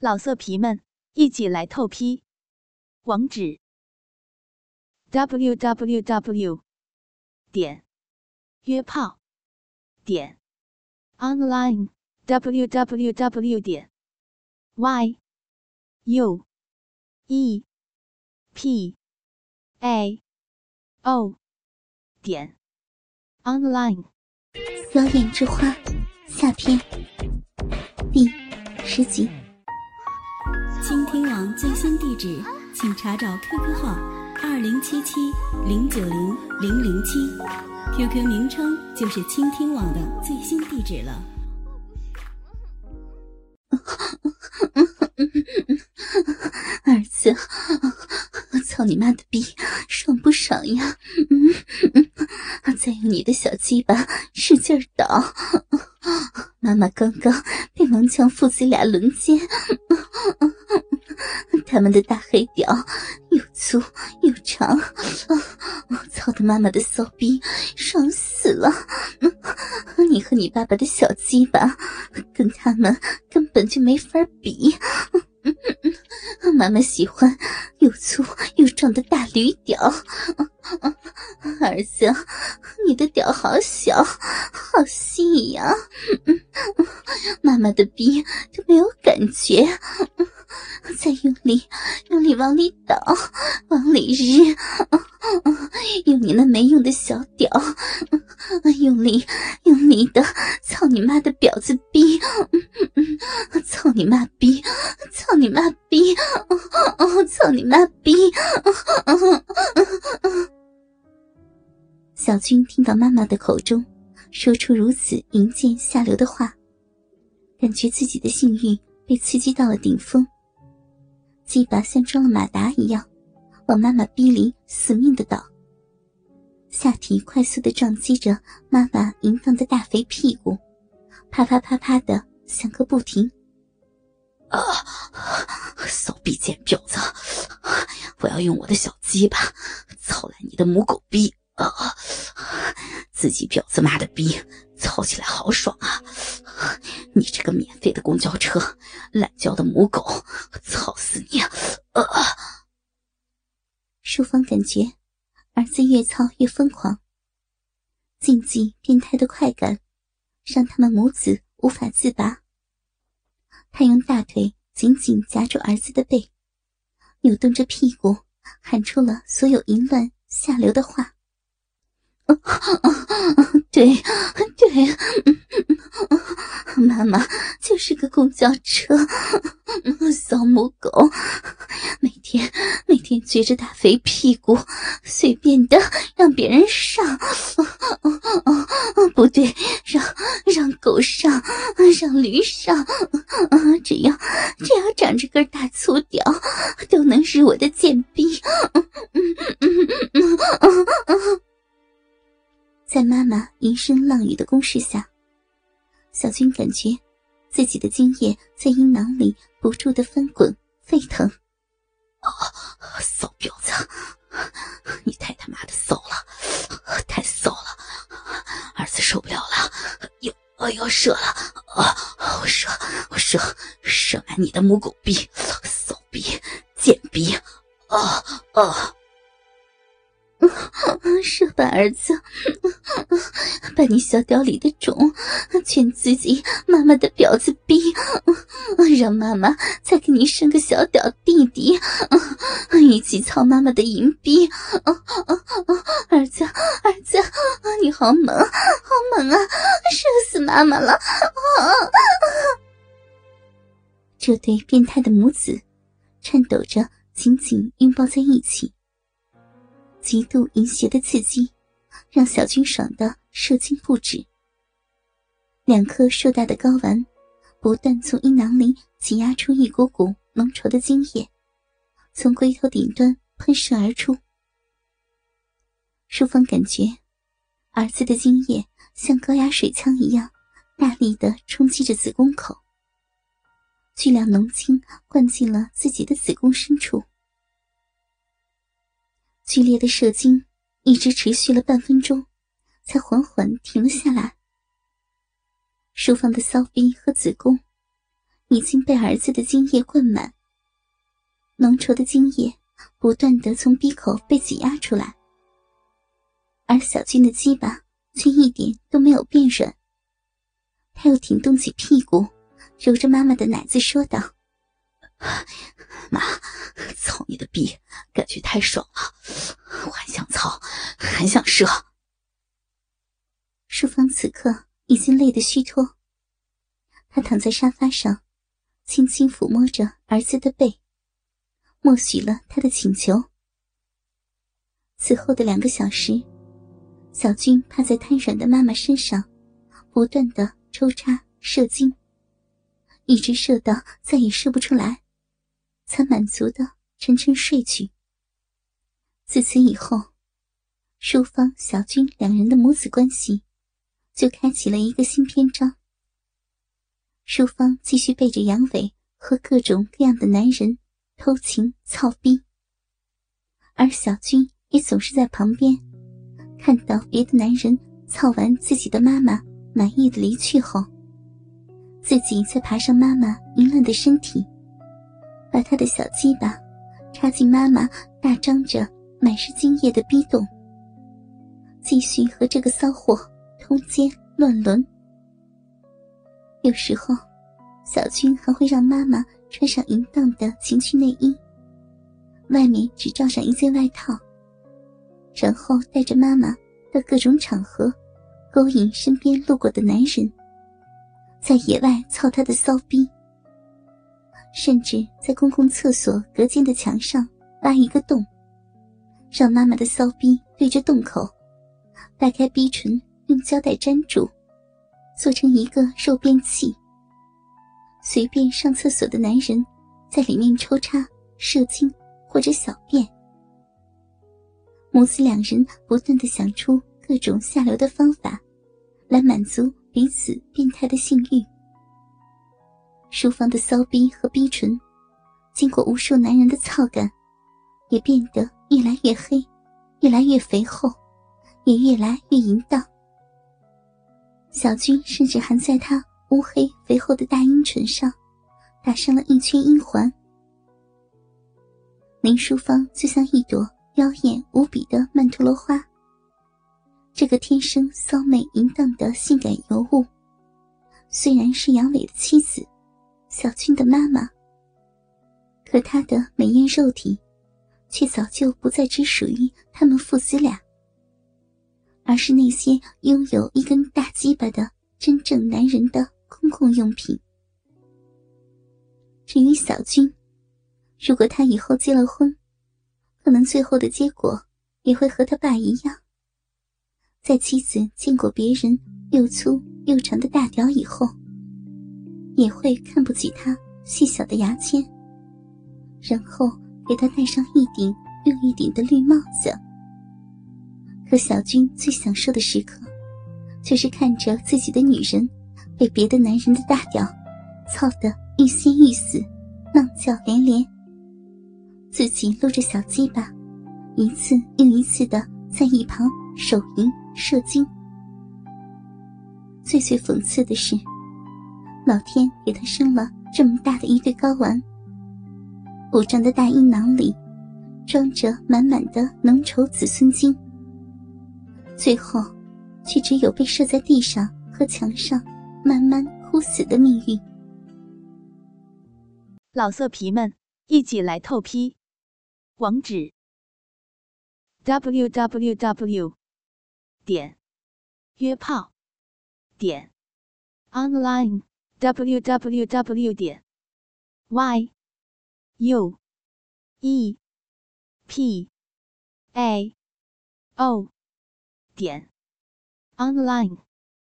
老色皮们，一起来透批！网址：w w w 点约炮点 online w w w 点 y u e p a o 点 online。妖艳之花下篇第十集。倾听网最新地址，请查找 QQ 号二零七七零九零零零七，QQ 名称就是倾听网的最新地址了。儿子，我操你妈的逼，爽不爽呀？嗯，再用你的小鸡巴使劲倒。妈妈刚刚被王强父子俩轮奸，他们的大黑屌又粗又长，操的妈妈的骚逼爽死了！你和你爸爸的小鸡巴跟他们根本就没法比。妈妈喜欢又粗又壮的大驴屌，儿子，你的屌好小，好细呀！妈妈的逼都没有感觉，再用力，用力往里倒，往里日，用你那没用的小屌，用力，用力的操你妈的婊子逼，操你妈逼，操你妈逼，操你妈逼！小军听到妈妈的口中说出如此淫贱下流的话，感觉自己的性欲被刺激到了顶峰，鸡巴像装了马达一样往妈妈逼里死命的倒，下体快速的撞击着妈妈淫荡的大肥屁股，啪啪啪啪的响个不停。啊！骚逼贱婊子！我要用我的小鸡巴操烂你的母狗逼！啊！自己婊子妈的逼，操起来好爽啊！你这个免费的公交车，懒觉的母狗，操死你！啊！淑芳感觉儿子越操越疯狂，禁忌变态的快感让他们母子无法自拔。他用大腿紧紧夹住儿子的背，扭动着屁股，喊出了所有淫乱下流的话。对，对，妈妈是个公交车，小母狗，每天每天撅着大肥屁股，随便的让别人上，不对，让让狗上，让驴上，只要只要长着根大粗屌，都能是我的贱逼。在妈妈淫声浪语的攻势下，小军感觉自己的精液在阴囊里不住的翻滚沸腾。啊，骚婊子，你太他妈的骚了，太骚了，儿子受不了了，又我要射了啊！我射，我射，射满你的母狗逼，骚逼，贱逼，啊啊！射吧，儿子，把你小屌里的种全自己妈妈的婊子逼，让妈妈再给你生个小屌弟弟，一起操妈妈的淫逼。儿子，儿子，你好猛，好猛啊！射死妈妈了！这对变态的母子颤抖着，紧紧拥抱在一起。极度淫邪的刺激，让小军爽的射精不止。两颗硕大的睾丸不断从阴囊里挤压出一股股浓稠的精液，从龟头顶端喷射而出。淑芳感觉儿子的精液像高压水枪一样，大力的冲击着子宫口，巨量浓精灌进了自己的子宫深处。剧烈的射精一直持续了半分钟，才缓缓停了下来。淑芳的骚逼和子宫已经被儿子的精液灌满，浓稠的精液不断的从鼻口被挤压出来，而小军的鸡巴却一点都没有变软。他又挺动起屁股，揉着妈妈的奶子说道：“妈，操你的逼，感觉太爽了，还想射。”淑芳此刻已经累得虚脱，她躺在沙发上。轻轻抚摸着儿子的背，默许了他的请求。此后的两个小时，小军趴在瘫软的妈妈身上，不断的抽插射精，一直射到再也射不出来，才满足的沉沉睡去。自此以后，淑芳、小军两人的母子关系就开启了一个新篇章。淑芳继续背着杨伟和各种各样的男人偷情操逼，而小军也总是在旁边，看到别的男人操完自己的妈妈满意的离去后，自己再爬上妈妈淫乱的身体，把他的小鸡巴插进妈妈大张着满是精液的逼洞，继续和这个骚货通奸乱伦。有时候，小军还会让妈妈穿上淫荡的情趣内衣，外面只罩上一件外套，然后带着妈妈到各种场合，勾引身边路过的男人，在野外操他的骚逼，甚至在公共厕所隔间的墙上挖一个洞，让妈妈的骚逼对着洞口，掰开逼唇，用胶带粘住。做成一个肉便器，随便上厕所的男人在里面抽插、射精或者小便。母子两人不断的想出各种下流的方法，来满足彼此变态的性欲。书房的骚逼和逼唇，经过无数男人的操感，也变得越来越黑，越来越肥厚，也越来越淫荡。小军甚至还在他乌黑肥厚的大阴唇上打上了一圈阴环。林淑芳就像一朵妖艳无比的曼陀罗花。这个天生骚媚淫荡的性感尤物，虽然是杨伟的妻子，小军的妈妈，可她的美艳肉体，却早就不再只属于他们父子俩。而是那些拥有一根大鸡巴的真正男人的公共用品。至于小军，如果他以后结了婚，可能最后的结果也会和他爸一样，在妻子见过别人又粗又长的大屌以后，也会看不起他细小的牙签，然后给他戴上一顶又一顶的绿帽子。可小军最享受的时刻，却是看着自己的女人被别的男人的大屌操得欲仙欲死，浪叫连连。自己露着小鸡巴，一次又一次的在一旁手淫射精。最最讽刺的是，老天给他生了这么大的一对睾丸，鼓胀的大阴囊里装着满满的浓稠子孙精。最后，却只有被射在地上和墙上，慢慢枯死的命运。老色皮们，一起来透批！网址：w w w 点约炮点 online w w w 点 y u e p a o。点 online。